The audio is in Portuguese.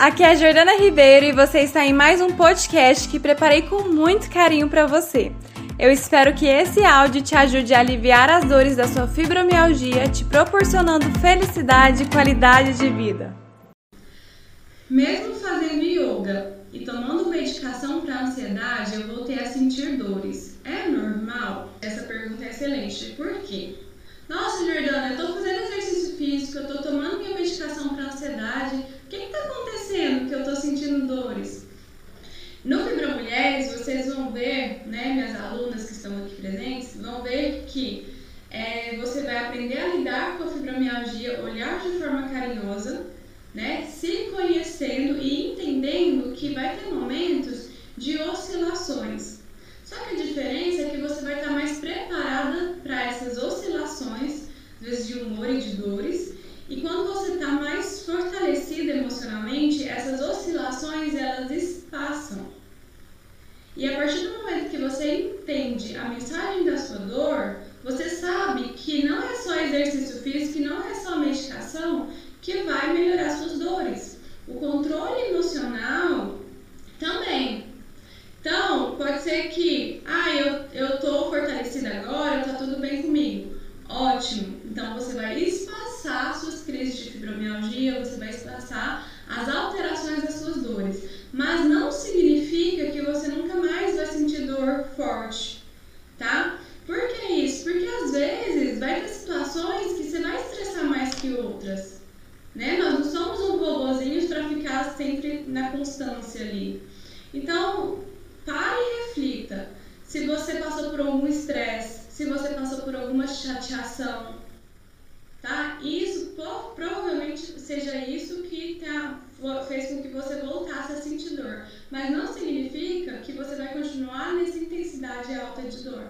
aqui é a Jordana Ribeiro e você está em mais um podcast que preparei com muito carinho para você. Eu espero que esse áudio te ajude a aliviar as dores da sua fibromialgia, te proporcionando felicidade e qualidade de vida. Mesmo fazendo yoga e tomando medicação para ansiedade, eu voltei a sentir dores. É normal? Essa pergunta é excelente. Por quê? Nossa, Jordana, eu tô fazendo exercício físico, eu tô tomando minha medicação para ansiedade. O que que tá acontecendo que eu tô sentindo dores? No Fibromulheres, vocês vão ver, né, minhas alunas que estão aqui presentes, vão ver que é, você vai aprender a lidar com a fibromialgia, olhar de forma carinhosa, né, se conhecendo e entendendo que vai ter momentos de oscilações. Só que a diferença é que você vai estar mais preparada para essas oscilações, às vezes de humor e de dores. E quando você está mais fortalecida emocionalmente, essas oscilações elas espaçam. E a partir do momento que você entende a mensagem da sua dor, você sabe que não é só exercício físico, não é só medicação que vai melhorar suas dores. O controle emocional também. Então, pode ser que, ah, eu, eu tô fortalecida agora, tá tudo bem comigo. Ótimo. Então, você vai espaçar suas crises de fibromialgia, você vai espaçar as alterações das suas dores. Mas não significa que você nunca mais vai sentir dor forte, tá? Por que isso? Porque às vezes vai ter situações que você vai estressar mais que outras. Né? Nós não robôzinho para ficar sempre na constância ali. Então, pare e reflita. Se você passou por algum estresse, se você passou por alguma chateação, tá? Isso provavelmente seja isso que tá, fez com que você voltasse a sentir dor. Mas não significa que você vai continuar nessa intensidade alta de dor.